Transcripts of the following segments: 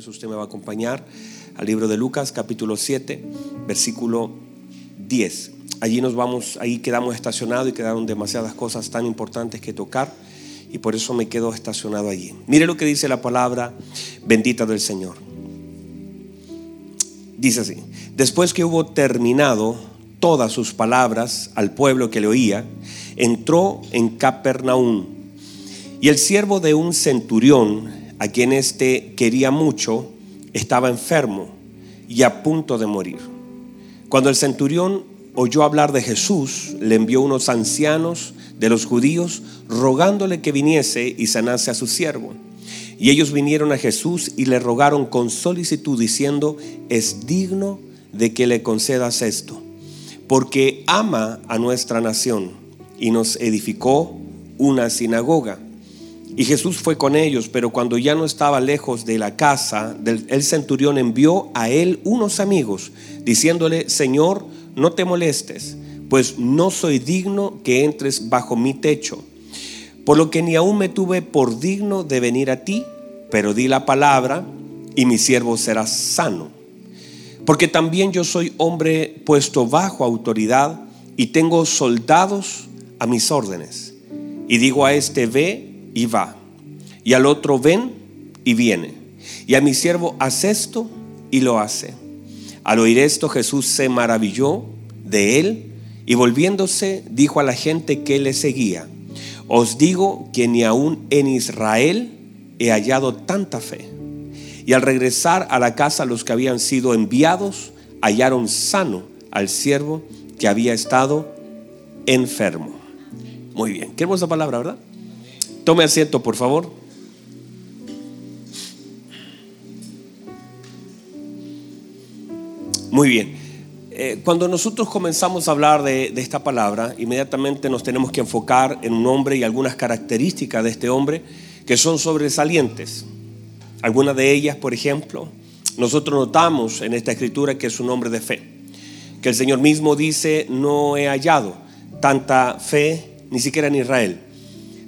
eso usted me va a acompañar al libro de Lucas, capítulo 7, versículo 10. Allí nos vamos, ahí quedamos estacionados y quedaron demasiadas cosas tan importantes que tocar y por eso me quedo estacionado allí. Mire lo que dice la palabra bendita del Señor. Dice así, después que hubo terminado todas sus palabras al pueblo que le oía, entró en Capernaum. Y el siervo de un centurión, a quien éste quería mucho, estaba enfermo y a punto de morir. Cuando el centurión oyó hablar de Jesús, le envió unos ancianos de los judíos rogándole que viniese y sanase a su siervo. Y ellos vinieron a Jesús y le rogaron con solicitud diciendo, es digno de que le concedas esto, porque ama a nuestra nación y nos edificó una sinagoga. Y Jesús fue con ellos, pero cuando ya no estaba lejos de la casa, el centurión envió a él unos amigos, diciéndole, Señor, no te molestes, pues no soy digno que entres bajo mi techo por lo que ni aún me tuve por digno de venir a ti, pero di la palabra y mi siervo será sano. Porque también yo soy hombre puesto bajo autoridad y tengo soldados a mis órdenes. Y digo a este ve y va, y al otro ven y viene, y a mi siervo haz esto y lo hace. Al oír esto Jesús se maravilló de él y volviéndose dijo a la gente que le seguía, os digo que ni aún en Israel he hallado tanta fe. Y al regresar a la casa los que habían sido enviados hallaron sano al siervo que había estado enfermo. Muy bien, qué hermosa palabra, ¿verdad? Tome asiento, por favor. Muy bien. Eh, cuando nosotros comenzamos a hablar de, esta palabra, inmediatamente nos tenemos que enfocar en un hombre y algunas características de este hombre que son sobresalientes. Algunas de ellas, por ejemplo, nosotros notamos en esta escritura que es un hombre de fe, que el Señor mismo dice, no he hallado tanta fe ni siquiera en Israel.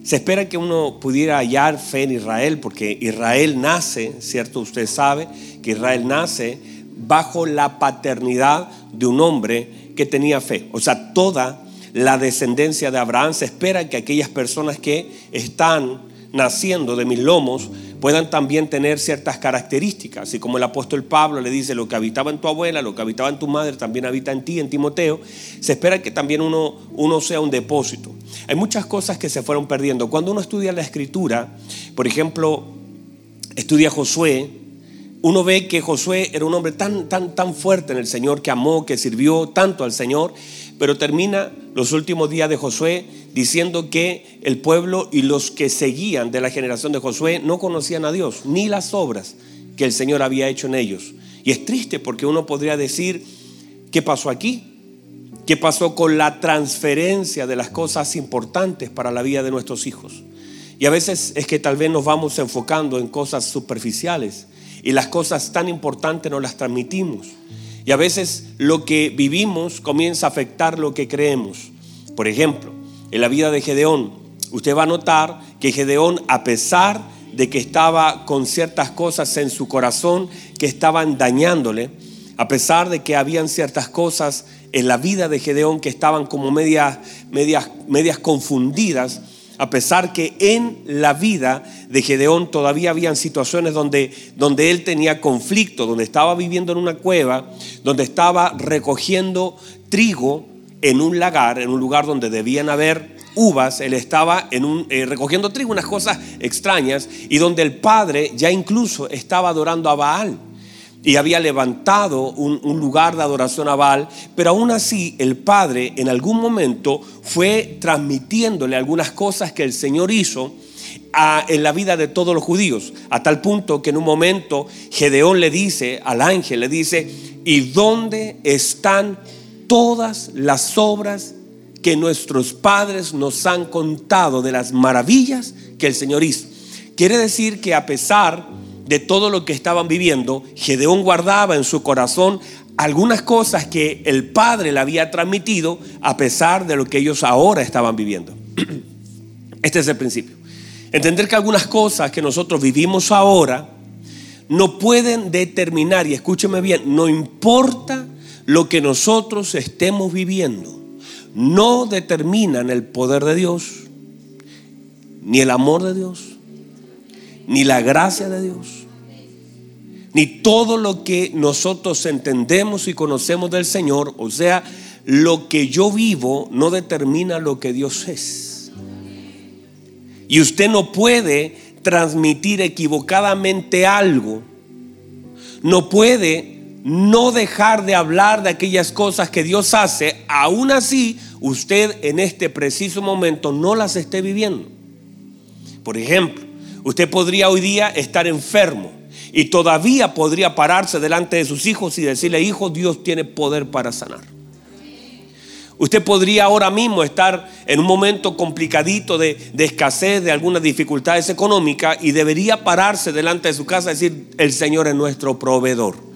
Se espera que uno pudiera hallar fe en Israel, porque Israel nace, ¿cierto? Usted sabe que Israel nace bajo la paternidad de un hombre que tenía fe. O sea, toda la descendencia de Abraham se espera que aquellas personas que están naciendo de mis lomos puedan también tener ciertas características. Y como el apóstol Pablo le dice, lo que habitaba en tu abuela, lo que habitaba en tu madre, también habita en ti, en Timoteo, se espera que también uno, uno sea un depósito. Hay muchas cosas que se fueron perdiendo. Cuando uno estudia la escritura, por ejemplo, estudia Josué, uno ve que Josué era un hombre tan, tan, tan fuerte en el Señor, que amó, que sirvió tanto al Señor, pero termina los últimos días de Josué diciendo que el pueblo y los que seguían de la generación de Josué no conocían a Dios, ni las obras que el Señor había hecho en ellos. Y es triste porque uno podría decir, ¿qué pasó aquí? ¿Qué pasó con la transferencia de las cosas importantes para la vida de nuestros hijos? Y a veces es que tal vez nos vamos enfocando en cosas superficiales y las cosas tan importantes no las transmitimos. Y a veces lo que vivimos comienza a afectar lo que creemos. Por ejemplo, en la vida de Gedeón, usted va a notar que Gedeón, a pesar de que estaba con ciertas cosas en su corazón que estaban dañándole, a pesar de que habían ciertas cosas en la vida de Gedeón que estaban como medias, medias, medias confundidas, a pesar que en la vida de Gedeón todavía habían situaciones donde, donde él tenía conflicto, donde estaba viviendo en una cueva, donde estaba recogiendo trigo en un lagar, en un lugar donde debían haber uvas, él estaba en un, eh, recogiendo trigo, unas cosas extrañas, y donde el padre ya incluso estaba adorando a Baal y había levantado un, lugar de adoración a Baal, pero aún así el Padre en algún momento fue transmitiéndole algunas cosas que el Señor hizo en la vida de todos los judíos, a tal punto que en un momento Gedeón le dice al ángel, le dice, ¿y dónde están todas las obras que nuestros padres nos han contado de las maravillas que el Señor hizo? Quiere decir que a pesar de todo lo que estaban viviendo, Gedeón guardaba en su corazón algunas cosas que el Padre le había transmitido a pesar de lo que ellos ahora estaban viviendo. Este es el principio. Entender que algunas cosas que nosotros vivimos ahora no pueden determinar, y escúcheme bien, no importa lo que nosotros estemos viviendo, no determinan el poder de Dios, ni el amor de Dios, ni la gracia de Dios, ni todo lo que nosotros entendemos y conocemos del Señor, o sea, lo que yo vivo no determina lo que Dios es. Y usted no puede transmitir equivocadamente algo, no puede no dejar de hablar de aquellas cosas que Dios hace, aún así usted en este preciso momento no las esté viviendo. Por ejemplo, usted podría hoy día estar enfermo y todavía podría pararse delante de sus hijos y decirle, hijo, Dios tiene poder para sanar. Usted podría ahora mismo estar en un momento complicadito de, escasez, de algunas dificultades económicas y debería pararse delante de su casa y decir, el Señor es nuestro proveedor.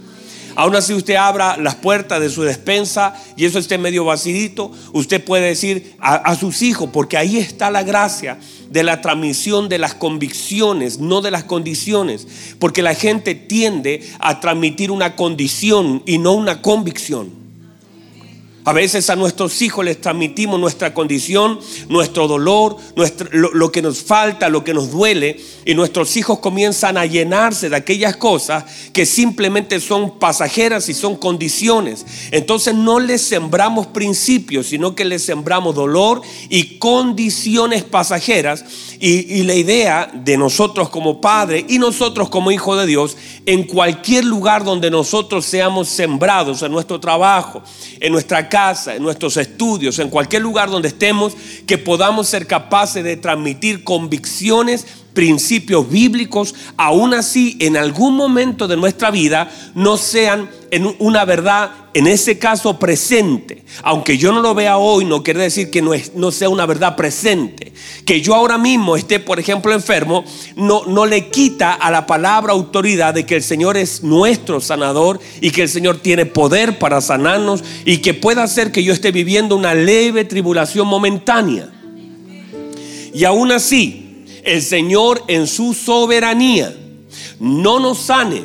Aún así usted abra las puertas de su despensa y eso esté medio vacidito, usted puede decir a, a sus hijos, porque ahí está la gracia de la transmisión de las convicciones, no de las condiciones, porque la gente tiende a transmitir una condición y no una convicción. A veces a nuestros hijos les transmitimos nuestra condición, nuestro dolor, lo, que nos falta, lo que nos duele, y nuestros hijos comienzan a llenarse de aquellas cosas que simplemente son pasajeras y son condiciones. Entonces no les sembramos principios, sino que les sembramos dolor y condiciones pasajeras. Y, la idea de nosotros como padre y nosotros como hijo de Dios, en cualquier lugar donde nosotros seamos sembrados, en nuestro trabajo, en nuestra casa, en nuestros estudios, en cualquier lugar donde estemos, que podamos ser capaces de transmitir convicciones, principios bíblicos, aún así en algún momento de nuestra vida no sean en una verdad, en ese caso presente. Aunque yo no lo vea hoy, no quiere decir que no, sea una verdad presente. Que yo ahora mismo esté, por ejemplo, enfermo, no, no le quita a la palabra autoridad de que el Señor es nuestro sanador y que el Señor tiene poder para sanarnos y que pueda hacer que yo esté viviendo una leve tribulación momentánea. Y aún así, el Señor en su soberanía no nos sane,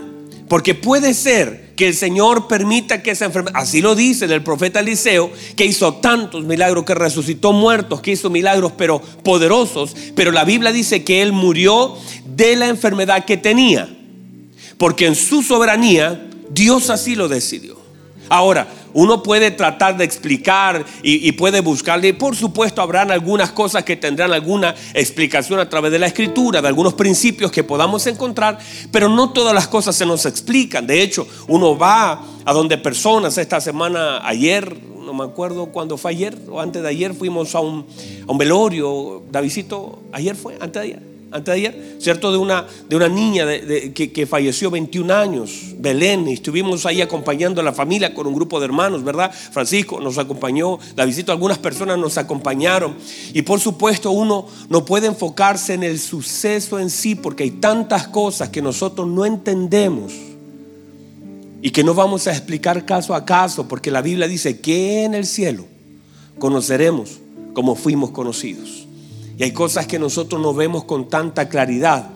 porque puede ser que el Señor permita que esa enfermedad, así lo dice el profeta Eliseo, que hizo tantos milagros, que resucitó muertos, que hizo milagros pero poderosos, pero la Biblia dice que él murió de la enfermedad que tenía, porque en su soberanía Dios así lo decidió. Ahora, uno puede tratar de explicar y, puede buscarle. Por supuesto habrán algunas cosas que tendrán alguna explicación a través de la escritura, de algunos principios que podamos encontrar, pero no todas las cosas se nos explican. De hecho, uno va a donde personas, esta semana, ayer, no me acuerdo cuándo fue ayer o antes de ayer, fuimos a un, a un velorio, Davidito, ayer fue, antes de ayer antes de ayer, ¿cierto? De una, de una niña que, falleció 21 años, Belén, y estuvimos ahí acompañando a la familia con un grupo de hermanos, ¿verdad? Francisco nos acompañó, la visita, algunas personas nos acompañaron. Y por supuesto uno no puede enfocarse en el suceso en sí, porque hay tantas cosas que nosotros no entendemos y que no vamos a explicar caso a caso, porque la Biblia dice que en el cielo conoceremos como fuimos conocidos. Y hay cosas que nosotros no vemos con tanta claridad.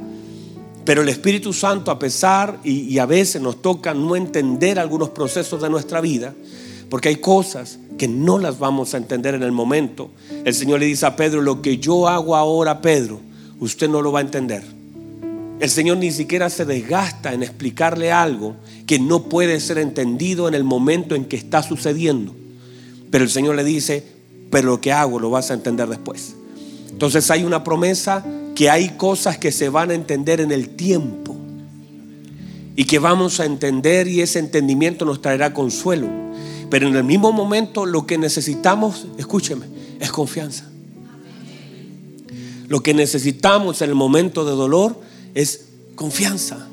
Pero el Espíritu Santo, a pesar y, a veces nos toca no entender algunos procesos de nuestra vida, porque hay cosas que no las vamos a entender en el momento. El Señor le dice a Pedro, lo que yo hago ahora, Pedro, usted no lo va a entender. El Señor ni siquiera se desgasta en explicarle algo que no puede ser entendido en el momento en que está sucediendo. Pero el Señor le dice, pero lo que hago lo vas a entender después. Entonces hay una promesa que hay cosas que se van a entender en el tiempo y que vamos a entender y ese entendimiento nos traerá consuelo. Pero en el mismo momento lo que necesitamos, escúcheme, es confianza. Lo que necesitamos en el momento de dolor es confianza.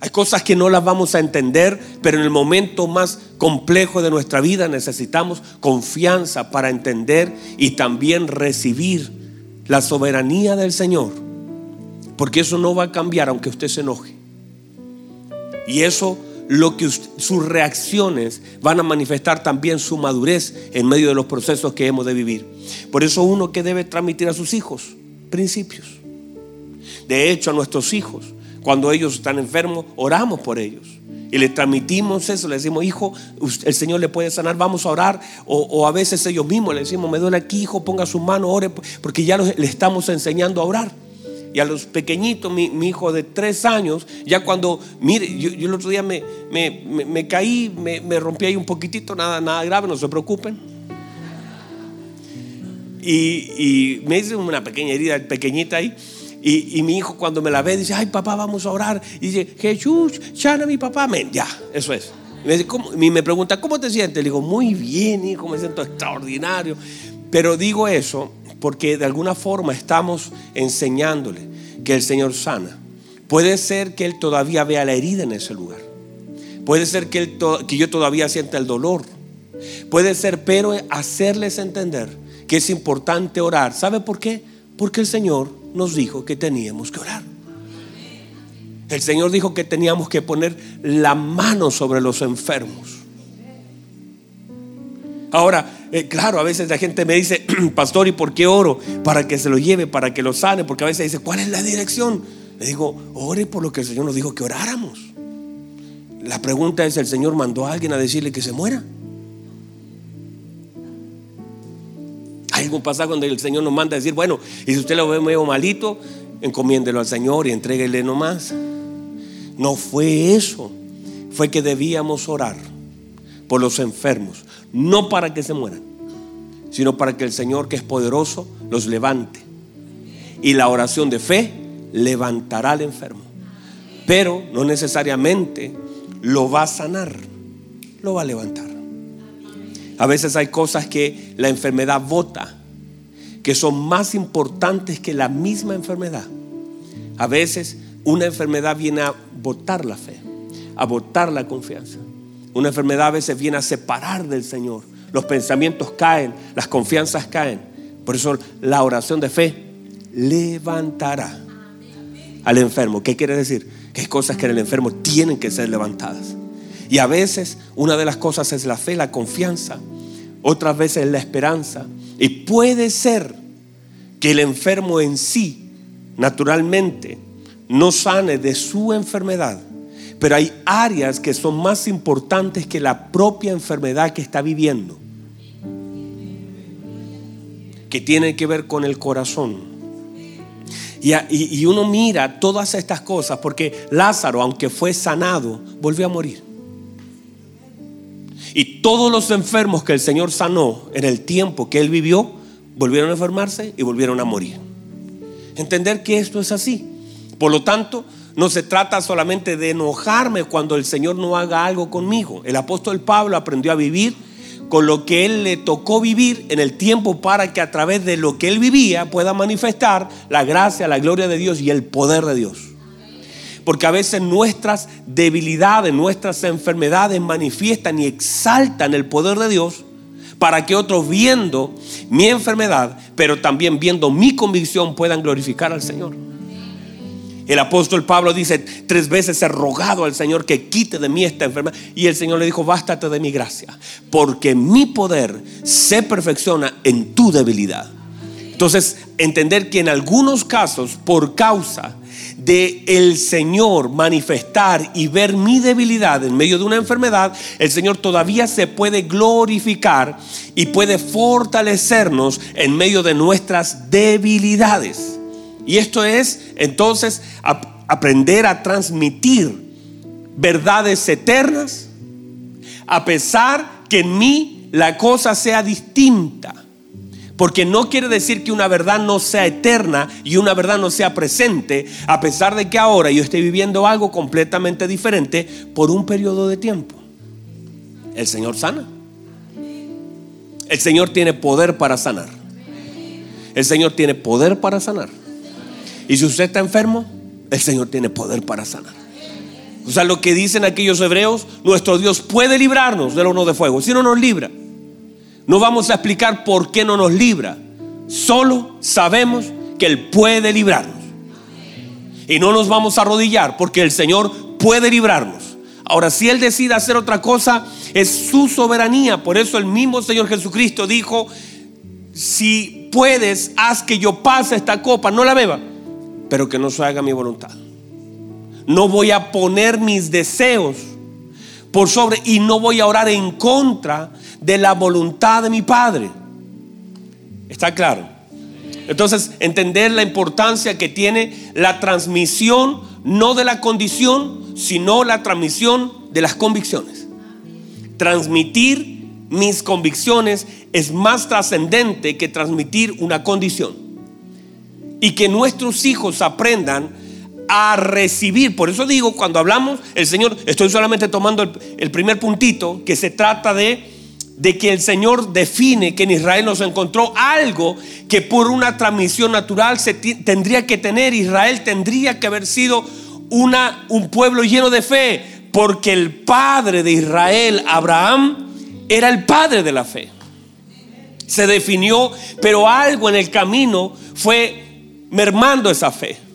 Hay cosas que no las vamos a entender, pero en el momento más complejo de nuestra vida necesitamos confianza para entender y también recibir la soberanía del Señor. Porque eso no va a cambiar aunque usted se enoje. Y eso lo que sus reacciones van a manifestar también su madurez en medio de los procesos que hemos de vivir. Por eso uno que debe transmitir a sus hijos principios de hecho, a nuestros hijos, cuando ellos están enfermos, oramos por ellos. Y les transmitimos eso, le decimos, hijo, el Señor le puede sanar, vamos a orar. O, a veces ellos mismos le decimos, me duele aquí, hijo, ponga su mano, ore, porque ya le estamos enseñando a orar. Y a los pequeñitos, mi, hijo de tres años, ya cuando, mire, yo, el otro día me, me, caí, me, rompí ahí un poquitito, nada, nada grave, no se preocupen. Y, me hice una pequeña herida pequeñita ahí. Y, mi hijo cuando me la ve dice, ay papá, vamos a orar. Y dice, Jesús, chana mi papá. Men, ya, eso es. Y me, pregunta, ¿cómo te sientes? Le digo, muy bien, hijo, me siento extraordinario. Pero digo eso porque de alguna forma estamos enseñándole que el Señor sana. Puede ser que Él todavía vea la herida en ese lugar. Puede ser que, él que yo todavía sienta el dolor. Puede ser, pero hacerles entender que es importante orar. ¿Sabe por qué? Porque el Señor nos dijo que teníamos que orar. El Señor dijo que teníamos que poner la mano sobre los enfermos. Ahora, eh, claro, a veces la gente me dice, pastor, ¿y por qué oro? Para que se lo lleve, para que lo sane, porque a veces dice, ¿cuál es la dirección? Le digo, ore por lo que el Señor nos dijo que oráramos. La pregunta es, ¿el Señor mandó a alguien a decirle que se muera? Algún pasaje donde el Señor nos manda a decir, bueno, y si usted lo ve medio malito, encomiéndelo al Señor y entréguele nomás. No fue eso, fue que debíamos orar por los enfermos no para que se mueran, sino para que el Señor que es poderoso los levante. Y la oración de fe levantará al enfermo. Pero no necesariamente lo va a sanar, lo va a levantar. A veces hay cosas que la enfermedad vota, que son más importantes que la misma enfermedad. A veces una enfermedad viene a botar la fe, a botar la confianza. Una enfermedad a veces viene a separar del Señor. Los pensamientos caen, las confianzas caen. Por eso la oración de fe levantará al enfermo. ¿Qué quiere decir? Que hay cosas que en el enfermo tienen que ser levantadas. Y a veces una de las cosas es la fe, la confianza. Otras veces es la esperanza. Y puede ser que el enfermo en sí, naturalmente, no sane de su enfermedad pero hay áreas que son más importantes que la propia enfermedad que está viviendo. Que tienen que ver con el corazón. Y, uno mira todas estas cosas porque Lázaro, aunque fue sanado, volvió a morir. Y todos los enfermos que el Señor sanó en el tiempo que él vivió, volvieron a enfermarse y volvieron a morir. Entender que esto es así. Por lo tanto, no se trata solamente de enojarme cuando el Señor no haga algo conmigo. El apóstol Pablo aprendió a vivir con lo que él le tocó vivir en el tiempo para que a través de lo que él vivía pueda manifestar la gracia, la gloria de Dios y el poder de Dios. Porque a veces nuestras debilidades, nuestras enfermedades manifiestan y exaltan el poder de Dios para que otros viendo mi enfermedad, pero también viendo mi convicción puedan glorificar al Señor. El apóstol Pablo dice, tres veces he rogado al Señor que quite de mí esta enfermedad. Y el Señor le dijo, bástate de mi gracia, porque mi poder se perfecciona en tu debilidad. Entonces, entender que en algunos casos, por causa de el Señor manifestar y ver mi debilidad en medio de una enfermedad, el Señor todavía se puede glorificar y puede fortalecernos en medio de nuestras debilidades. Y esto es entonces aprender a transmitir verdades eternas a pesar que en mí la cosa sea distinta. Porque no quiere decir que una verdad no sea eterna y una verdad no sea presente, a pesar de que ahora yo esté viviendo algo completamente diferente por un periodo de tiempo. El Señor sana. El Señor tiene poder para sanar. El Señor tiene poder para sanar. Y si usted está enfermo, el Señor tiene poder para sanar. O sea, lo que dicen aquellos hebreos, nuestro Dios puede librarnos del horno de fuego. Si no nos libra, no vamos a explicar por qué no nos libra. Solo sabemos que Él puede librarnos. Y no nos vamos a arrodillar porque el Señor puede librarnos. Ahora, si Él decide hacer otra cosa, es su soberanía. Por eso el mismo Señor Jesucristo dijo, si puedes, haz que yo pase esta copa, no la beba pero que no se haga mi voluntad. No voy a poner mis deseos por sobre y no voy a orar en contra de la voluntad de mi Padre. ¿Está claro? Entonces, entender la importancia que tiene la transmisión, no de la condición, sino la transmisión de las convicciones. Transmitir mis convicciones es más trascendente que transmitir una condición. Y que nuestros hijos aprendan a recibir. Por eso digo, cuando hablamos, el Señor, estoy solamente tomando el, primer puntito, que se trata de, de que el Señor define que en Israel nos encontró algo que por una transmisión natural se tendría que tener. Israel tendría que haber sido una, un pueblo lleno de fe, porque el padre de Israel, Abraham, era el padre de la fe. Se definió, pero algo en el camino fue mermando esa fe.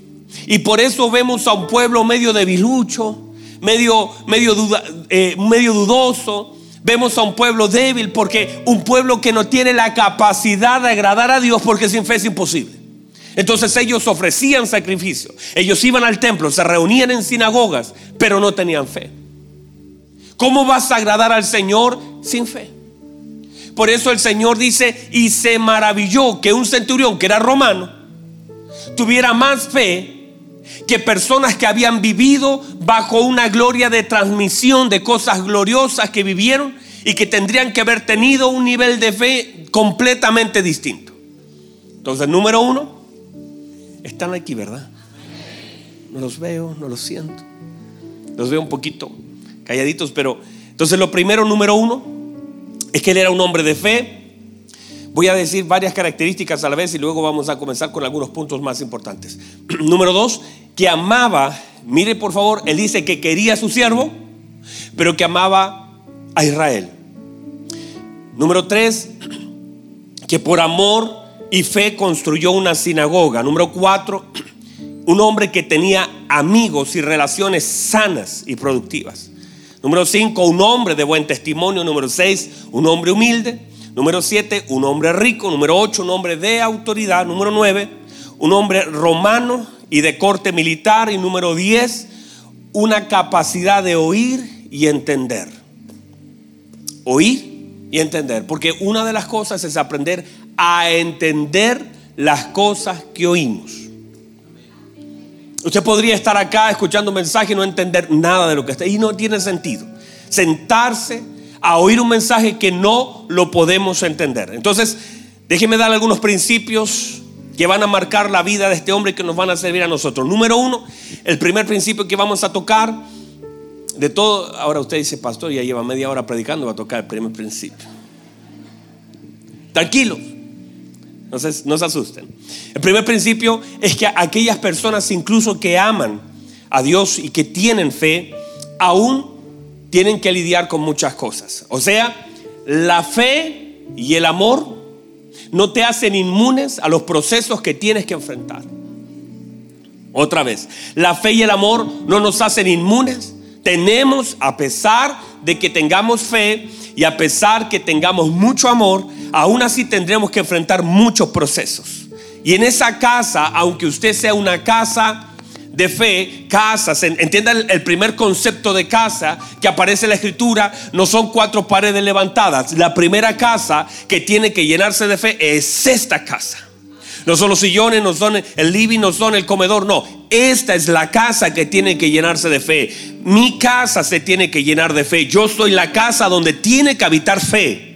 Y por eso vemos a un pueblo medio debilucho, medio, medio, eh, medio dudoso. Vemos a un pueblo débil porque un pueblo que no tiene la capacidad de agradar a Dios porque sin fe es imposible. Entonces ellos ofrecían sacrificio, ellos iban al templo, se reunían en sinagogas, pero no tenían fe. ¿Cómo vas a agradar al Señor sin fe? Por eso el Señor dice, y se maravilló que un centurión que era romano tuviera más fe que personas que habían vivido bajo una gloria de transmisión de cosas gloriosas que vivieron y que tendrían que haber tenido un nivel de fe completamente distinto. Entonces, número uno, están aquí, ¿verdad? No los veo, no los siento. Los veo un poquito calladitos, pero entonces lo primero, número uno, es que él era un hombre de fe. Voy a decir varias características a la vez y luego vamos a comenzar con algunos puntos más importantes. número dos, que amaba, mire por favor, él dice que quería a su siervo, pero que amaba a Israel. Número tres, que por amor y fe construyó una sinagoga. Número cuatro, un hombre que tenía amigos y relaciones sanas y productivas. Número 5, un hombre de buen testimonio. Número 6, un hombre humilde. Número 7, un hombre rico. Número 8, un hombre de autoridad. Número 9, un hombre romano y de corte militar. Y número 10, una capacidad de oír y entender. Oír y entender. Porque una de las cosas es aprender a entender las cosas que oímos. Usted podría estar acá escuchando un mensaje y no entender nada de lo que está. Y no tiene sentido. Sentarse a oír un mensaje que no lo podemos entender. Entonces, déjeme dar algunos principios que van a marcar la vida de este hombre que nos van a servir a nosotros. Número uno, el primer principio que vamos a tocar de todo. Ahora usted dice, pastor, ya lleva media hora predicando, va a tocar el primer principio. Tranquilo. No se, no se asusten. El primer principio es que aquellas personas incluso que aman a Dios y que tienen fe, aún tienen que lidiar con muchas cosas. O sea, la fe y el amor no te hacen inmunes a los procesos que tienes que enfrentar. Otra vez, la fe y el amor no nos hacen inmunes. Tenemos, a pesar de que tengamos fe y a pesar que tengamos mucho amor, aún así tendremos que enfrentar muchos procesos. Y en esa casa, aunque usted sea una casa de fe, casas, entienda el primer concepto de casa que aparece en la escritura, no son cuatro paredes levantadas. La primera casa que tiene que llenarse de fe es esta casa. No son los sillones, no son el living, no son el comedor, no. Esta es la casa que tiene que llenarse de fe. Mi casa se tiene que llenar de fe. Yo soy la casa donde tiene que habitar fe.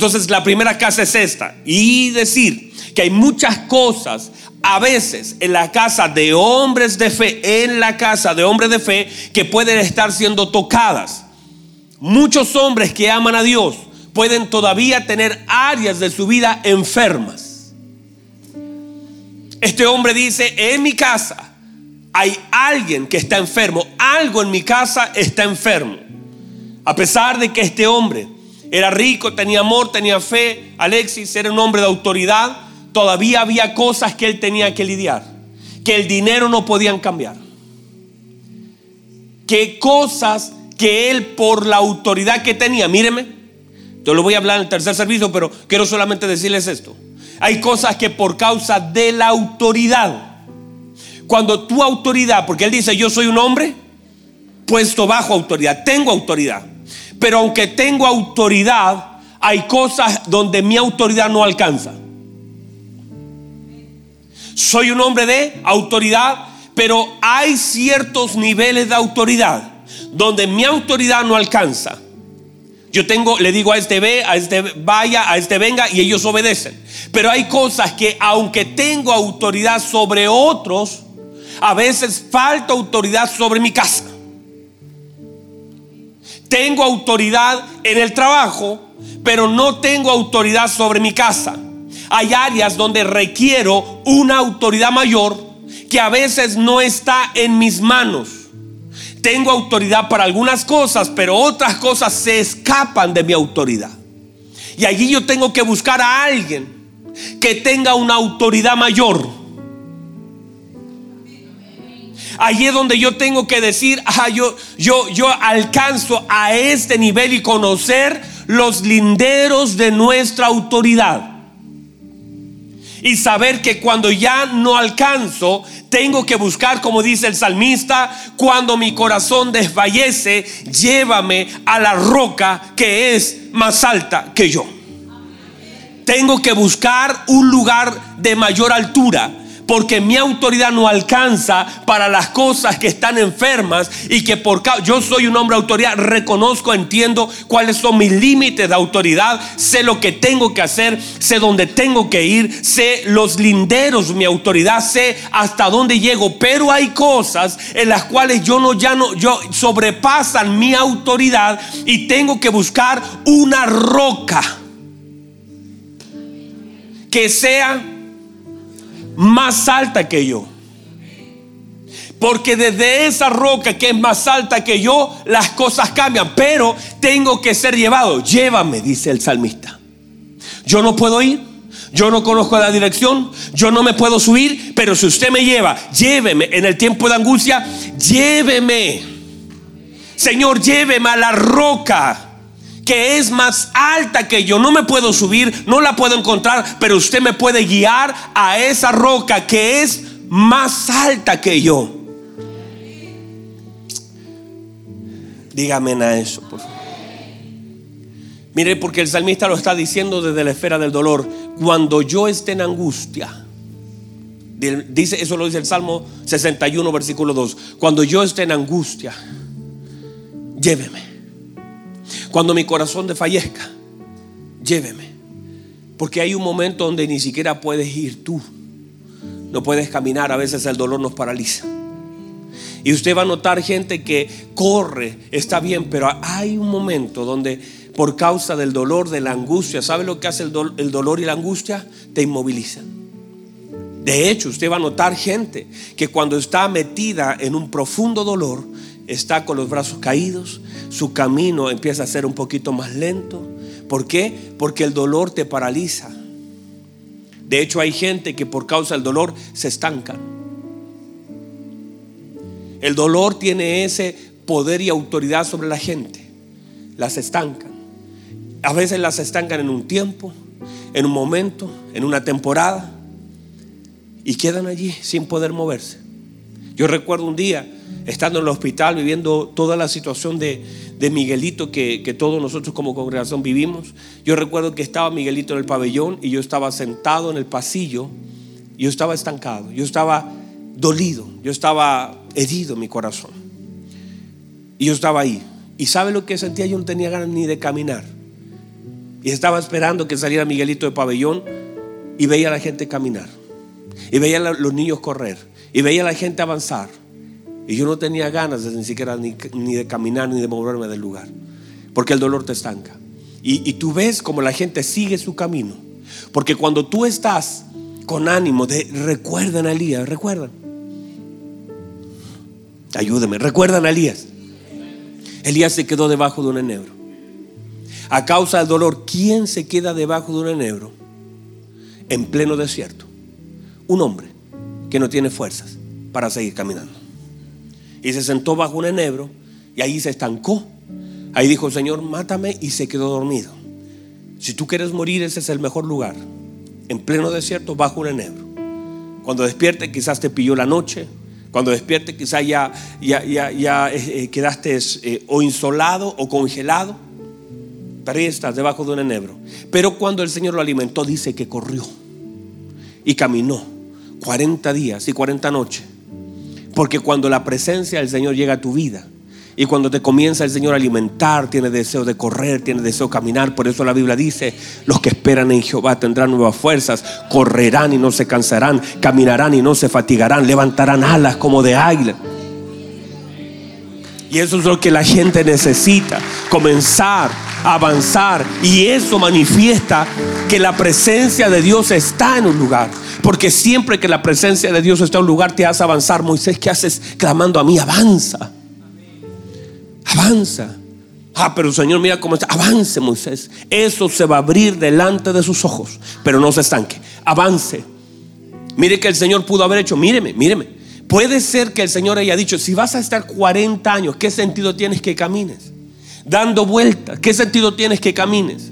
Entonces la primera casa es esta. Y decir que hay muchas cosas a veces en la casa de hombres de fe, en la casa de hombres de fe, que pueden estar siendo tocadas. Muchos hombres que aman a Dios pueden todavía tener áreas de su vida enfermas. Este hombre dice, en mi casa hay alguien que está enfermo, algo en mi casa está enfermo. A pesar de que este hombre era rico, tenía amor, tenía fe. Alexis era un hombre de autoridad. Todavía había cosas que él tenía que lidiar. Que el dinero no podían cambiar. Que cosas que él por la autoridad que tenía, míreme, yo lo voy a hablar en el tercer servicio, pero quiero solamente decirles esto. Hay cosas que por causa de la autoridad cuando tu autoridad, porque él dice, yo soy un hombre puesto bajo autoridad, tengo autoridad. Pero aunque tengo autoridad, hay cosas donde mi autoridad no alcanza. Soy un hombre de autoridad, pero hay ciertos niveles de autoridad donde mi autoridad no alcanza. Yo tengo, le digo a este ve, a este vaya, a este venga y ellos obedecen. Pero hay cosas que aunque tengo autoridad sobre otros, a veces falta autoridad sobre mi casa. Tengo autoridad en el trabajo, pero no tengo autoridad sobre mi casa. Hay áreas donde requiero una autoridad mayor que a veces no está en mis manos. Tengo autoridad para algunas cosas, pero otras cosas se escapan de mi autoridad. Y allí yo tengo que buscar a alguien que tenga una autoridad mayor. Allí es donde yo tengo que decir, ah, yo, yo, yo alcanzo a este nivel y conocer los linderos de nuestra autoridad y saber que cuando ya no alcanzo, tengo que buscar, como dice el salmista, cuando mi corazón desfallece, llévame a la roca que es más alta que yo. Tengo que buscar un lugar de mayor altura porque mi autoridad no alcanza para las cosas que están enfermas y que por yo soy un hombre de autoridad, reconozco, entiendo cuáles son mis límites de autoridad, sé lo que tengo que hacer, sé dónde tengo que ir, sé los linderos, mi autoridad, sé hasta dónde llego, pero hay cosas en las cuales yo no ya no yo sobrepasan mi autoridad y tengo que buscar una roca que sea más alta que yo. Porque desde esa roca que es más alta que yo, las cosas cambian. Pero tengo que ser llevado. Llévame, dice el salmista. Yo no puedo ir. Yo no conozco la dirección. Yo no me puedo subir. Pero si usted me lleva, lléveme en el tiempo de angustia. Lléveme. Señor, lléveme a la roca que es más alta que yo. No me puedo subir, no la puedo encontrar, pero usted me puede guiar a esa roca que es más alta que yo. Dígame a eso, por favor. Mire, porque el salmista lo está diciendo desde la esfera del dolor. Cuando yo esté en angustia, dice, eso lo dice el Salmo 61, versículo 2. Cuando yo esté en angustia, lléveme cuando mi corazón desfallezca, lléveme. Porque hay un momento donde ni siquiera puedes ir tú. No puedes caminar, a veces el dolor nos paraliza. Y usted va a notar gente que corre, está bien, pero hay un momento donde por causa del dolor, de la angustia, ¿sabe lo que hace el, el dolor y la angustia? Te inmovilizan. De hecho, usted va a notar gente que cuando está metida en un profundo dolor, está con los brazos caídos, su camino empieza a ser un poquito más lento. ¿Por qué? Porque el dolor te paraliza. De hecho, hay gente que por causa del dolor se estanca. El dolor tiene ese poder y autoridad sobre la gente. Las estancan. A veces las estancan en un tiempo, en un momento, en una temporada. Y quedan allí sin poder moverse. Yo recuerdo un día estando en el hospital, viviendo toda la situación de, Miguelito que, que, todos nosotros como congregación vivimos. Yo recuerdo que estaba Miguelito en el pabellón y yo estaba sentado en el pasillo yo estaba estancado, yo estaba dolido, yo estaba herido en mi corazón. Y yo estaba ahí. ¿Y sabe lo que sentía? Yo no tenía ganas ni de caminar. Y estaba esperando que saliera Miguelito del pabellón y veía a la gente caminar. Y veía a los niños correr. Y veía a la gente avanzar. Y yo no tenía ganas de, ni siquiera ni, de caminar ni de moverme del lugar. Porque el dolor te estanca. Y, tú ves como la gente sigue su camino. Porque cuando tú estás con ánimo de recuerdan a Elías, recuerdan. Ayúdeme, recuerdan a Elías. Elías se quedó debajo de un enebro. A causa del dolor, ¿quién se queda debajo de un enebro en pleno desierto? Un hombre que no tiene fuerzas para seguir caminando. Y se sentó bajo un enebro y ahí se estancó. Ahí dijo, Señor, mátame y se quedó dormido. Si tú quieres morir, ese es el mejor lugar. En pleno desierto, bajo un enebro. Cuando despierte, quizás te pilló la noche, Cuando despiertes quizás ya, ya, ya, eh, quedaste eh, o insolado o congelado. Pero ahí estás debajo de un enebro. Pero cuando el Señor lo alimentó, dice que corrió y caminó 40 días y 40 noches. Porque cuando la presencia del Señor llega a tu vida, y cuando te comienza el Señor a alimentar, tiene deseo de correr, tiene deseo de caminar. Por eso la Biblia dice, los que esperan en Jehová tendrán nuevas fuerzas, correrán y no se cansarán, caminarán y no se fatigarán, levantarán alas como de águila. Y eso es lo que la gente necesita, comenzar avanzar. Y eso manifiesta que la presencia de Dios está en un lugar. Porque siempre que la presencia de Dios está en un lugar, te hace avanzar. Moisés, ¿qué haces clamando a mí? Avanza. Avanza. Ah, pero Señor, mira cómo está. Avance, Moisés. Eso se va a abrir delante de sus ojos. Pero no se estanque. Avance. Mire que el Señor pudo haber hecho. Míreme, míreme. Puede ser que el Señor haya dicho, si vas a estar 40 años, ¿qué sentido tienes que camines? Dando vueltas, ¿qué sentido tienes que camines?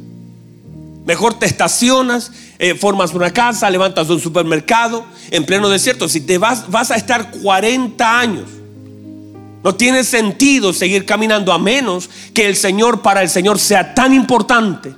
Mejor te estacionas, eh, formas una casa, levantas un supermercado en pleno desierto. Si te vas, vas a estar 40 años no tiene sentido seguir caminando a menos que el Señor para el Señor sea tan importante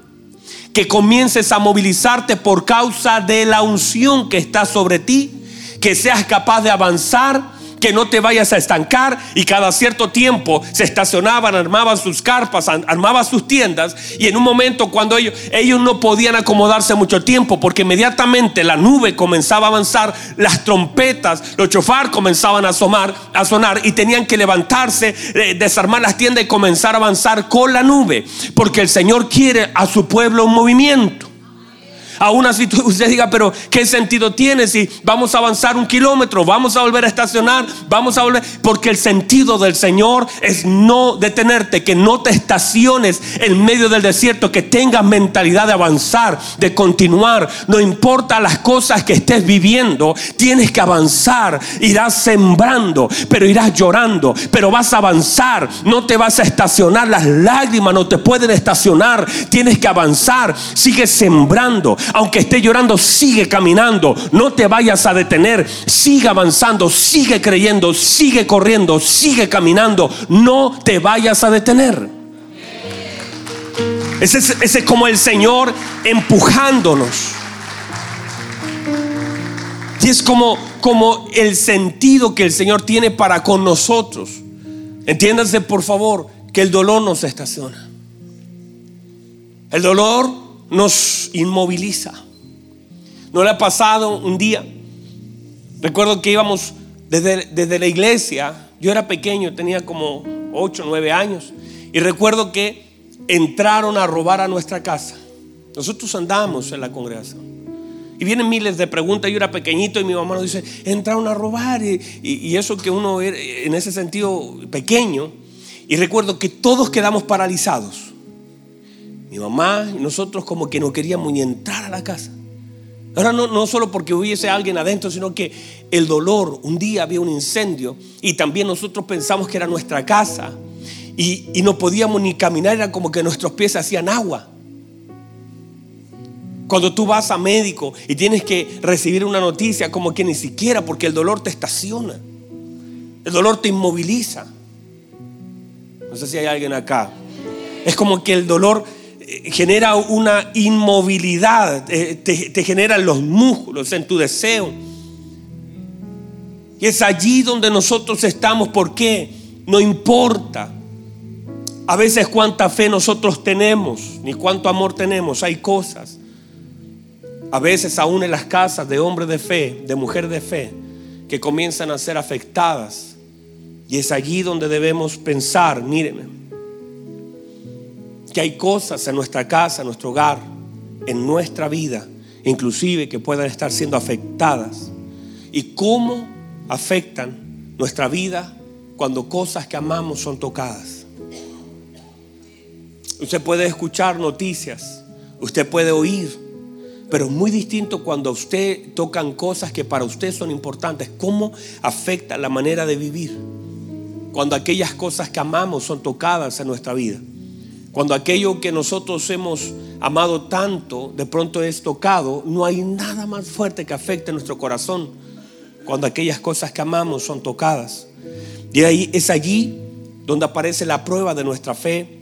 que comiences a movilizarte por causa de la unción que está sobre ti, que seas capaz de avanzar que no te vayas a estancar y cada cierto tiempo se estacionaban, armaban sus carpas, armaban sus tiendas y en un momento cuando ellos, ellos no podían acomodarse mucho tiempo porque inmediatamente la nube comenzaba a avanzar, las trompetas, los chofar comenzaban a, asomar, a sonar y tenían que levantarse, eh, desarmar las tiendas y comenzar a avanzar con la nube porque el Señor quiere a su pueblo en movimiento. Aún así usted diga, pero ¿qué sentido tiene si vamos a avanzar un kilómetro, vamos a volver a estacionar, vamos a volver? Porque el sentido del Señor es no detenerte, que no te estaciones en medio del desierto, que tengas mentalidad de avanzar, de continuar. No importa las cosas que estés viviendo, tienes que avanzar. Irás sembrando, pero irás llorando, pero vas a avanzar. No te vas a estacionar, las lágrimas no te pueden estacionar. Tienes que avanzar, sigue sembrando aunque esté llorando, sigue caminando. No te vayas a detener. Sigue avanzando, sigue creyendo, sigue corriendo, sigue caminando. No te vayas a detener. Ese es, como el Señor empujándonos. Y es como, como el sentido que el Señor tiene para con nosotros. Entiéndanse, por favor, que el dolor nos estaciona. El dolor nos inmoviliza. ¿No le ha pasado un día? Recuerdo que íbamos desde, desde la iglesia, yo era pequeño, tenía como 8, 9 años, y recuerdo que entraron a robar a nuestra casa. Nosotros andamos en la congregación. Y vienen miles de preguntas. Yo era pequeñito y mi mamá nos dice, entraron a robar. Y, y, eso que uno en ese sentido pequeño. Y recuerdo que todos quedamos paralizados mi mamá y nosotros como que no queríamos ni entrar a la casa. Ahora no, no solo porque hubiese alguien adentro, sino que el dolor, un día había un incendio y también nosotros pensamos que era nuestra casa y, y no podíamos ni caminar, era como que nuestros pies hacían agua. Cuando tú vas a médico y tienes que recibir una noticia, como que ni siquiera, porque el dolor te estaciona, el dolor te inmoviliza. No sé si hay alguien acá. Es como que el dolor genera una inmovilidad, eh, te, generan los músculos en tu deseo. Y es allí donde nosotros estamos. ¿Por qué? No importa a veces cuánta fe nosotros tenemos, ni cuánto amor tenemos. Hay cosas. A veces aún en las casas de hombres de fe, de mujeres de fe, que comienzan a ser afectadas. Y es allí donde debemos pensar, mírenme, que hay cosas en nuestra casa, en nuestro hogar, en nuestra vida, inclusive que puedan estar siendo afectadas. Y cómo afectan nuestra vida cuando cosas que amamos son tocadas. Usted puede escuchar noticias, usted puede oír, pero es muy distinto cuando a usted tocan cosas que para usted son importantes. ¿Cómo afecta la manera de vivir? Cuando aquellas cosas que amamos son tocadas en nuestra vida. Cuando aquello que nosotros hemos amado tanto de pronto es tocado, no hay nada más fuerte que afecte nuestro corazón cuando aquellas cosas que amamos son tocadas. Y ahí es allí donde aparece la prueba de nuestra fe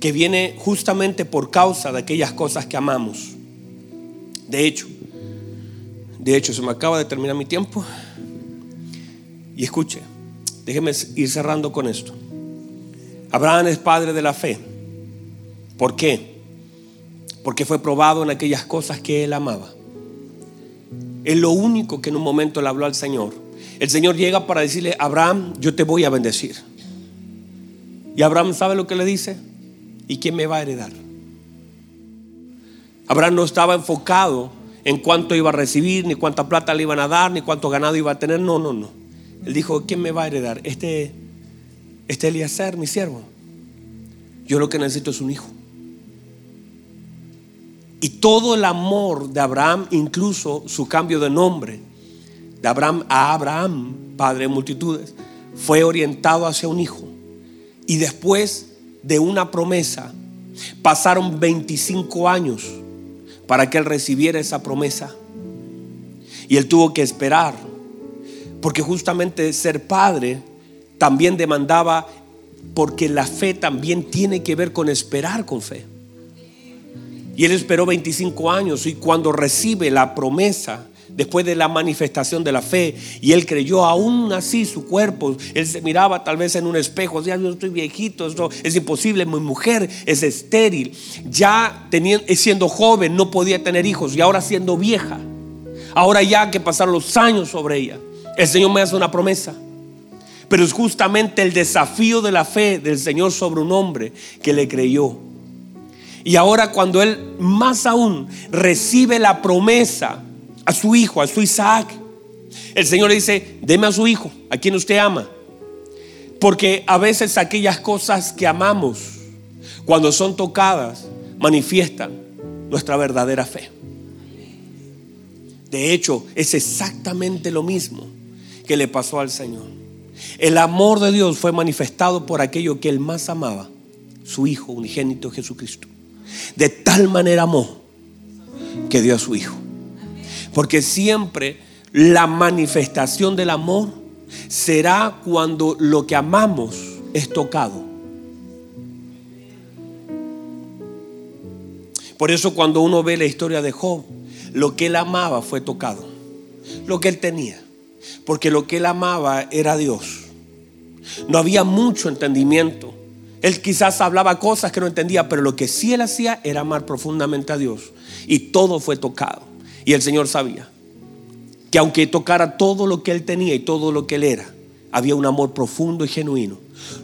que viene justamente por causa de aquellas cosas que amamos. De hecho, de hecho, se me acaba de terminar mi tiempo. Y escuche, déjeme ir cerrando con esto. Abraham es padre de la fe. ¿Por qué? Porque fue probado en aquellas cosas que él amaba. Es lo único que en un momento le habló al Señor. El Señor llega para decirle, Abraham, yo te voy a bendecir. Y Abraham sabe lo que le dice. ¿Y quién me va a heredar? Abraham no estaba enfocado en cuánto iba a recibir, ni cuánta plata le iban a dar, ni cuánto ganado iba a tener. No, no, no. Él dijo, ¿quién me va a heredar? Este, este Eliezer, mi siervo. Yo lo que necesito es un hijo. Y todo el amor de Abraham, incluso su cambio de nombre, de Abraham a Abraham, padre de multitudes, fue orientado hacia un hijo. Y después de una promesa, pasaron 25 años para que él recibiera esa promesa. Y él tuvo que esperar, porque justamente ser padre también demandaba, porque la fe también tiene que ver con esperar con fe. Y él esperó 25 años y cuando recibe la promesa, después de la manifestación de la fe. Y él creyó aún así su cuerpo. Él se miraba tal vez en un espejo. Ya yo estoy viejito, esto es imposible. Mi mujer es estéril. Ya teniendo, siendo joven no podía tener hijos. Y ahora siendo vieja. Ahora ya que pasaron los años sobre ella. El Señor me hace una promesa. Pero es justamente el desafío de la fe del Señor sobre un hombre que le creyó. Y ahora cuando él más aún recibe la promesa a su hijo, a su Isaac. El Señor le dice, deme a su hijo, a quien usted ama. Porque a veces aquellas cosas que amamos, cuando son tocadas, manifiestan nuestra verdadera fe. De hecho, es exactamente lo mismo que le pasó al Señor. El amor de Dios fue manifestado por aquello que él más amaba, su Hijo unigénito Jesucristo. De tal manera amó que dio a su Hijo. Porque siempre la manifestación del amor será cuando lo que amamos es tocado. Por eso cuando uno ve la historia de Job, lo que él amaba fue tocado. Lo que él tenía. Porque lo que él amaba era Dios. No había mucho entendimiento. Él quizás hablaba cosas que no entendía, pero lo que sí él hacía era amar profundamente a Dios. Y todo fue tocado. Y el Señor sabía que aunque tocara todo lo que él tenía y todo lo que él era, había un amor profundo y genuino.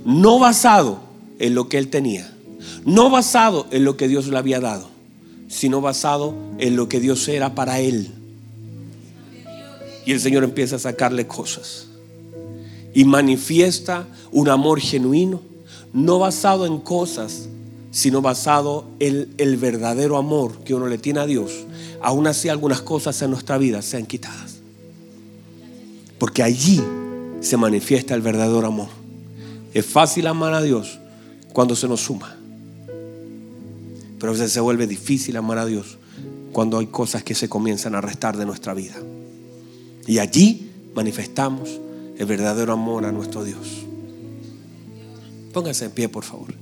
No basado en lo que él tenía, no basado en lo que Dios le había dado, sino basado en lo que Dios era para él. Y el Señor empieza a sacarle cosas y manifiesta un amor genuino, no basado en cosas, sino basado en el verdadero amor que uno le tiene a Dios aún así algunas cosas en nuestra vida sean quitadas. Porque allí se manifiesta el verdadero amor. Es fácil amar a Dios cuando se nos suma. Pero a veces se vuelve difícil amar a Dios cuando hay cosas que se comienzan a restar de nuestra vida. Y allí manifestamos el verdadero amor a nuestro Dios. Póngase en pie, por favor.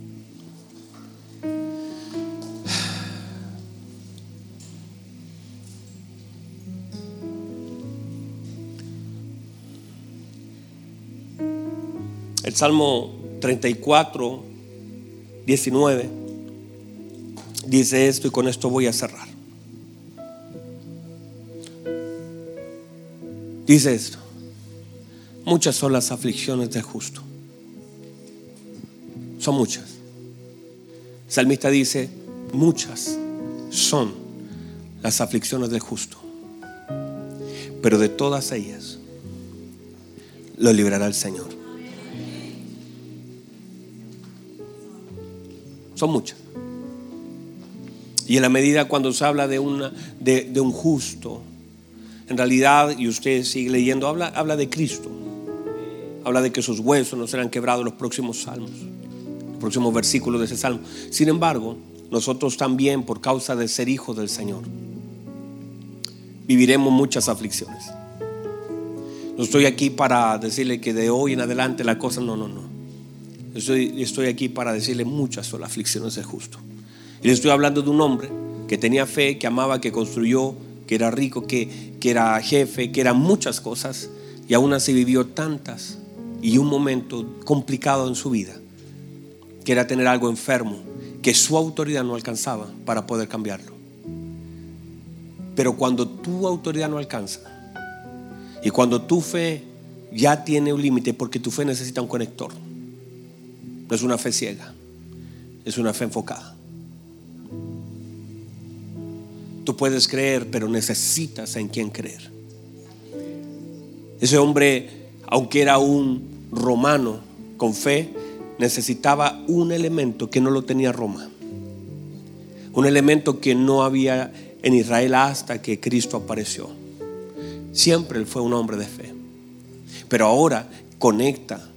El Salmo 34, 19 dice esto y con esto voy a cerrar. Dice esto. Muchas son las aflicciones del justo. Son muchas. El salmista dice, muchas son las aflicciones del justo. Pero de todas ellas lo librará el Señor. Son muchas. Y en la medida cuando se habla de, una, de, un justo, en realidad, y usted sigue leyendo, habla, habla de Cristo. Habla de que sus huesos no serán quebrados los próximos salmos, los próximos versículos de ese salmo. Sin embargo, nosotros también, por causa de ser hijos del Señor, viviremos muchas aflicciones. No estoy aquí para decirle que de hoy en adelante la cosa, no, no, no. Estoy, estoy aquí para decirle muchas son las aflicciones del justo. Y le estoy hablando de un hombre que tenía fe, que amaba, que construyó, que era rico, que, que era jefe, que eran muchas cosas, y aún así vivió tantas y un momento complicado en su vida, que era tener algo enfermo, que su autoridad no alcanzaba para poder cambiarlo. Pero cuando tu autoridad no alcanza y cuando tu fe ya tiene un límite, porque tu fe necesita un conector, no es una fe ciega, es una fe enfocada. Tú puedes creer, pero necesitas en quién creer. Ese hombre, aunque era un romano con fe, necesitaba un elemento que no lo tenía Roma. Un elemento que no había en Israel hasta que Cristo apareció. Siempre él fue un hombre de fe. Pero ahora conecta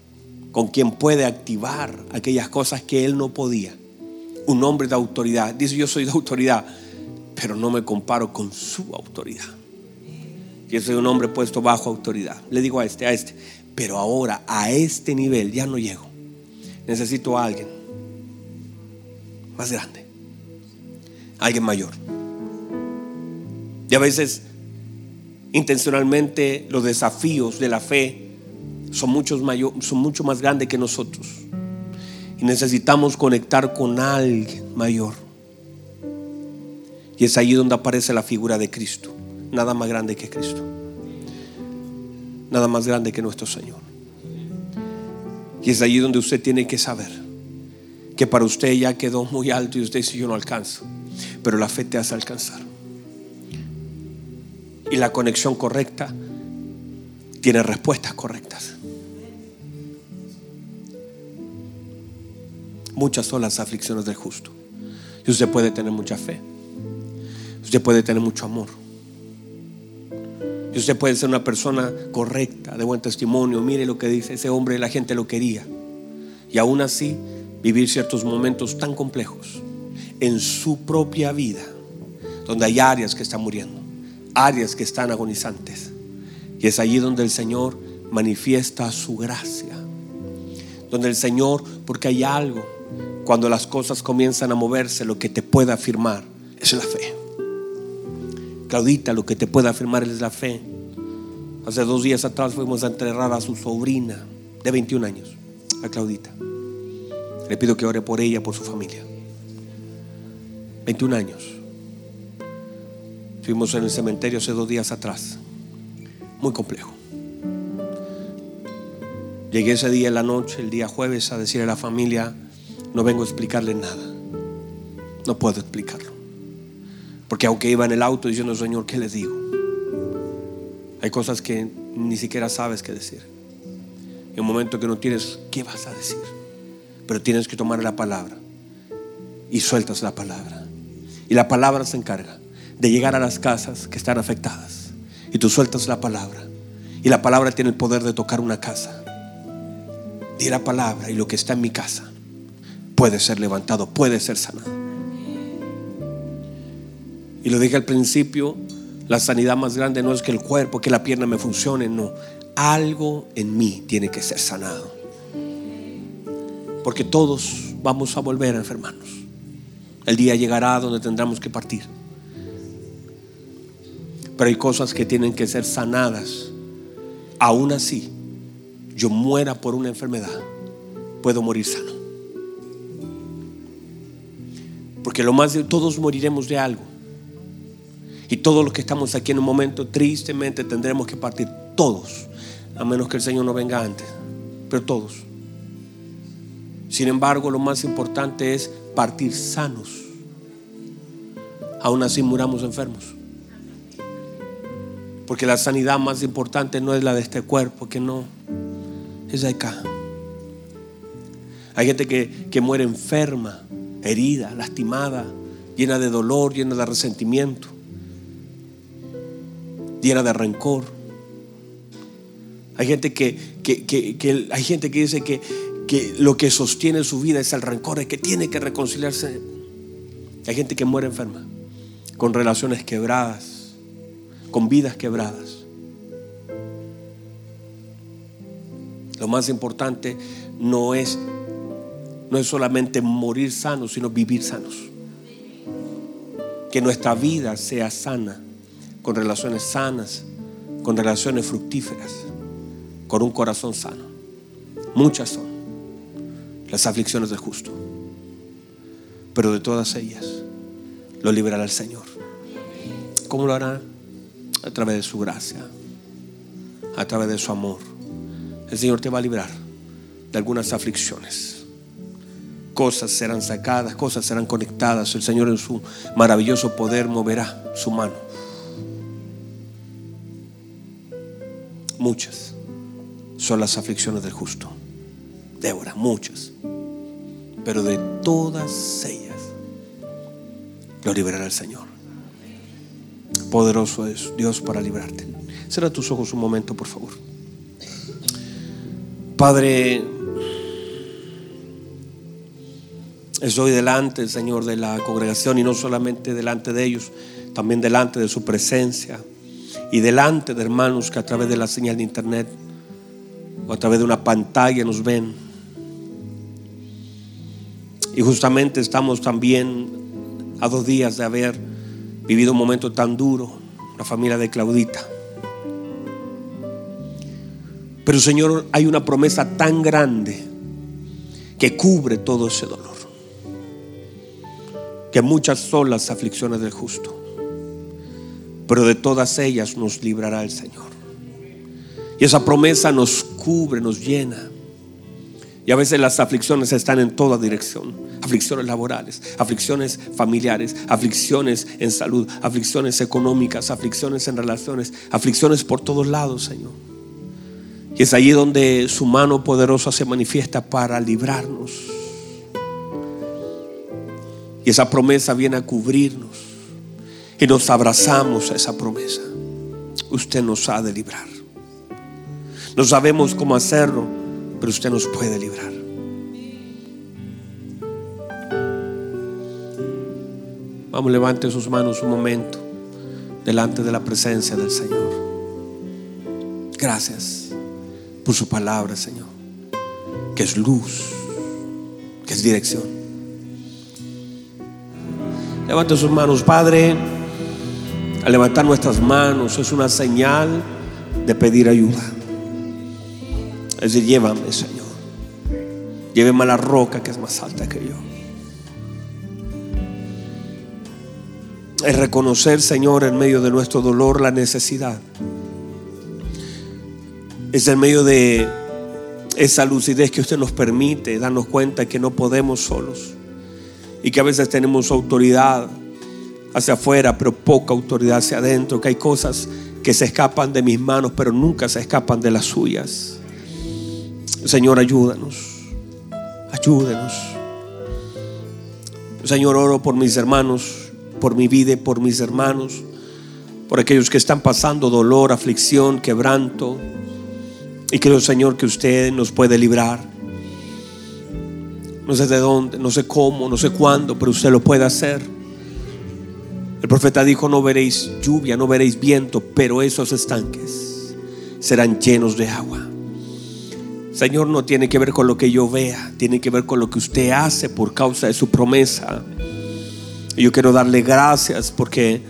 con quien puede activar aquellas cosas que él no podía. Un hombre de autoridad. Dice, yo soy de autoridad, pero no me comparo con su autoridad. Yo soy un hombre puesto bajo autoridad. Le digo a este, a este. Pero ahora a este nivel ya no llego. Necesito a alguien más grande. Alguien mayor. Y a veces intencionalmente los desafíos de la fe son, muchos mayor, son mucho más grandes que nosotros. Y necesitamos conectar con alguien mayor. Y es allí donde aparece la figura de Cristo. Nada más grande que Cristo nada más grande que nuestro Señor. Y es allí donde usted tiene que saber que para usted ya quedó muy alto y usted dice yo no alcanzo, pero la fe te hace alcanzar. Y la conexión correcta tiene respuestas correctas. Muchas son las aflicciones del justo. Y usted puede tener mucha fe. Usted puede tener mucho amor. Y usted puede ser una persona correcta, de buen testimonio. Mire lo que dice ese hombre, la gente lo quería. Y aún así, vivir ciertos momentos tan complejos en su propia vida, donde hay áreas que están muriendo, áreas que están agonizantes. Y es allí donde el Señor manifiesta su gracia. Donde el Señor, porque hay algo, cuando las cosas comienzan a moverse, lo que te puede afirmar es la fe. Claudita, lo que te puede afirmar es la fe. Hace dos días atrás fuimos a enterrar a su sobrina de 21 años, a Claudita. Le pido que ore por ella, por su familia. 21 años. Fuimos en el cementerio hace dos días atrás. Muy complejo. Llegué ese día en la noche, el día jueves, a decirle a la familia, no vengo a explicarle nada. No puedo explicarlo. Porque aunque iba en el auto diciendo, Señor, ¿qué les digo? Hay cosas que ni siquiera sabes qué decir. En un momento que no tienes, ¿qué vas a decir? Pero tienes que tomar la palabra. Y sueltas la palabra. Y la palabra se encarga de llegar a las casas que están afectadas. Y tú sueltas la palabra. Y la palabra tiene el poder de tocar una casa. Y la palabra y lo que está en mi casa puede ser levantado, puede ser sanado. Y lo dije al principio, la sanidad más grande no es que el cuerpo, que la pierna me funcione, no. Algo en mí tiene que ser sanado. Porque todos vamos a volver a enfermarnos. El día llegará donde tendremos que partir. Pero hay cosas que tienen que ser sanadas. Aún así, yo muera por una enfermedad, puedo morir sano. Porque lo más de todos moriremos de algo. Y todos los que estamos aquí en un momento, tristemente tendremos que partir. Todos. A menos que el Señor no venga antes. Pero todos. Sin embargo, lo más importante es partir sanos. Aún así muramos enfermos. Porque la sanidad más importante no es la de este cuerpo, que no. Es acá. Hay gente que, que muere enferma, herida, lastimada, llena de dolor, llena de resentimiento llena de rencor. Hay gente que, hay gente que dice que, que lo que sostiene su vida es el rencor, es que tiene que reconciliarse. Hay gente que muere enferma, con relaciones quebradas, con vidas quebradas. Lo más importante no es, no es solamente morir sanos, sino vivir sanos. Que nuestra vida sea sana, con relaciones sanas, con relaciones fructíferas, con un corazón sano. Muchas son las aflicciones del justo, pero de todas ellas lo liberará el Señor. ¿Cómo lo hará? A través de su gracia, a través de su amor. El Señor te va a librar de algunas aflicciones. Cosas serán sacadas, cosas serán conectadas. El Señor en su maravilloso poder moverá su mano. Muchas son las aflicciones del justo. Débora, muchas. Pero de todas ellas lo liberará el Señor. Poderoso es Dios para librarte. Cierra tus ojos un momento, por favor. Padre, estoy delante, Señor, de la congregación y no solamente delante de ellos, también delante de su presencia y delante de hermanos que a través de la señal de internet o a través de una pantalla nos ven. Y justamente estamos también a dos días de haber vivido un momento tan duro, la familia de Claudita. Pero Señor, hay una promesa tan grande que cubre todo ese dolor. Que muchas son las aflicciones del justo, pero de todas ellas nos librará el Señor. Y esa promesa nos cubre, nos llena. Y a veces las aflicciones están en toda dirección. Aflicciones laborales, aflicciones familiares, aflicciones en salud, aflicciones económicas, aflicciones en relaciones, aflicciones por todos lados, Señor. Y es allí donde su mano poderosa se manifiesta para librarnos. Y esa promesa viene a cubrirnos. Y nos abrazamos a esa promesa. Usted nos ha de librar. No sabemos cómo hacerlo, pero usted nos puede librar. Vamos, levante sus manos un momento delante de la presencia del Señor. Gracias por su palabra, Señor, que es luz, que es dirección. Levante sus manos, Padre. Al levantar nuestras manos es una señal de pedir ayuda. Es decir, llévame, Señor. Lléveme a la roca que es más alta que yo. Es reconocer, Señor, en medio de nuestro dolor la necesidad es en medio de esa lucidez que usted nos permite darnos cuenta que no podemos solos y que a veces tenemos autoridad hacia afuera, pero poca autoridad hacia adentro, que hay cosas que se escapan de mis manos, pero nunca se escapan de las suyas. Señor, ayúdanos, ayúdenos. Señor, oro por mis hermanos, por mi vida y por mis hermanos, por aquellos que están pasando dolor, aflicción, quebranto y creo, Señor, que usted nos puede librar. No sé de dónde, no sé cómo, no sé cuándo, pero usted lo puede hacer. El profeta dijo, no veréis lluvia, no veréis viento, pero esos estanques serán llenos de agua. Señor, no tiene que ver con lo que yo vea, tiene que ver con lo que usted hace por causa de su promesa. Y yo quiero darle gracias porque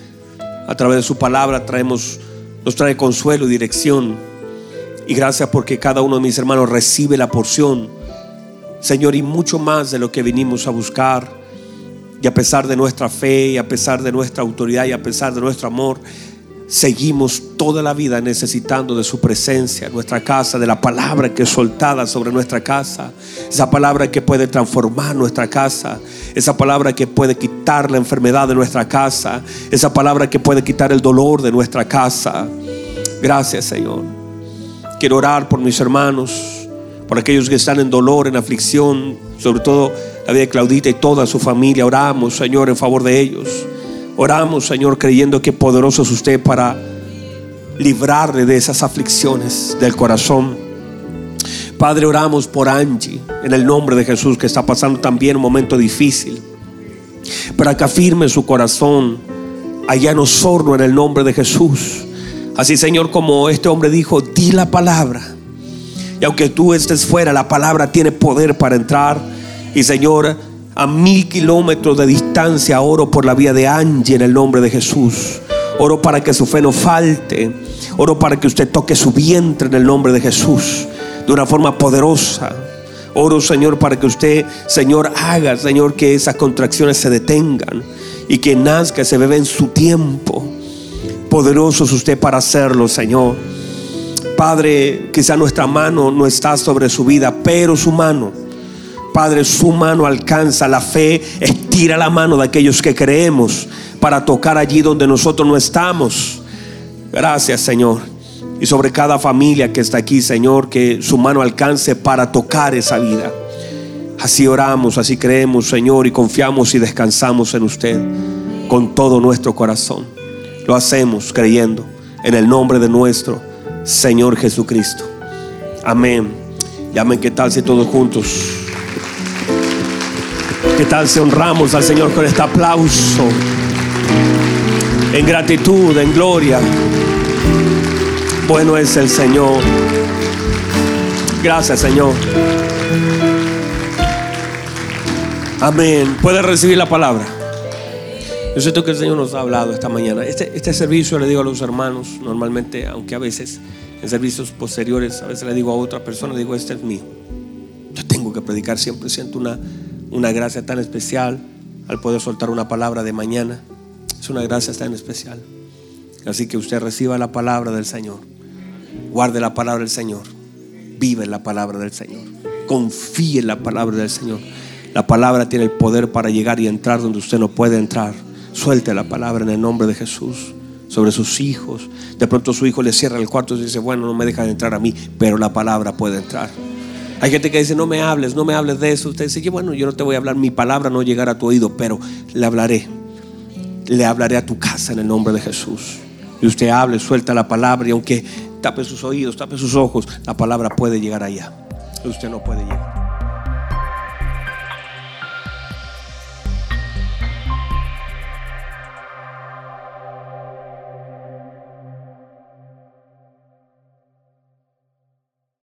a través de su palabra traemos, nos trae consuelo y dirección. Y gracias porque cada uno de mis hermanos recibe la porción, Señor, y mucho más de lo que vinimos a buscar. Y a pesar de nuestra fe, y a pesar de nuestra autoridad, y a pesar de nuestro amor, seguimos toda la vida necesitando de su presencia en nuestra casa, de la palabra que es soltada sobre nuestra casa, esa palabra que puede transformar nuestra casa, esa palabra que puede quitar la enfermedad de nuestra casa, esa palabra que puede quitar el dolor de nuestra casa. Gracias, Señor. Quiero orar por mis hermanos, por aquellos que están en dolor, en aflicción, sobre todo la vida de Claudita y toda su familia. Oramos, Señor, en favor de ellos. Oramos, Señor, creyendo que poderoso es usted para librarle de esas aflicciones del corazón. Padre, oramos por Angie, en el nombre de Jesús, que está pasando también un momento difícil, para que afirme su corazón allá en Osorno, en el nombre de Jesús. Así, Señor, como este hombre dijo, di la palabra. Y aunque tú estés fuera, la palabra tiene poder para entrar. Y Señor, a mil kilómetros de distancia oro por la vida de Angie en el nombre de Jesús. Oro para que su fe no falte. Oro para que usted toque su vientre en el nombre de Jesús de una forma poderosa. Oro, Señor, para que usted, Señor, haga, Señor, que esas contracciones se detengan y que nazca ese bebé en su tiempo. Poderoso es usted para hacerlo, Señor. Padre, quizá nuestra mano no está sobre su vida, pero su mano, Padre, su mano alcanza la fe, estira la mano de aquellos que creemos para tocar allí donde nosotros no estamos. Gracias, Señor. Y sobre cada familia que está aquí, Señor, que su mano alcance para tocar esa vida. Así oramos, así creemos, Señor, y confiamos y descansamos en usted con todo nuestro corazón. Lo hacemos creyendo en el nombre de nuestro Señor Jesucristo. Amén. Llamen, ¿qué tal si todos juntos? ¿Qué tal si honramos al Señor con este aplauso? En gratitud, en gloria. Bueno es el Señor. Gracias, Señor. Amén. Puede recibir la palabra. Yo siento que el Señor nos ha hablado esta mañana. Este, este servicio le digo a los hermanos, normalmente, aunque a veces en servicios posteriores, a veces le digo a otra persona, digo, este es mío. Yo tengo que predicar siempre, siento una, una gracia tan especial al poder soltar una palabra de mañana. Es una gracia tan especial. Así que usted reciba la palabra del Señor. Guarde la palabra del Señor. Vive la palabra del Señor. Confíe en la palabra del Señor. La palabra tiene el poder para llegar y entrar donde usted no puede entrar. Suelte la palabra en el nombre de Jesús sobre sus hijos. De pronto su hijo le cierra el cuarto y dice, bueno, no me deja de entrar a mí, pero la palabra puede entrar. Hay gente que dice, no me hables, no me hables de eso. Usted dice, bueno, yo no te voy a hablar, mi palabra no llegará a tu oído, pero le hablaré. Le hablaré a tu casa en el nombre de Jesús. Y usted hable, suelta la palabra y aunque tape sus oídos, tape sus ojos, la palabra puede llegar allá. Usted no puede llegar.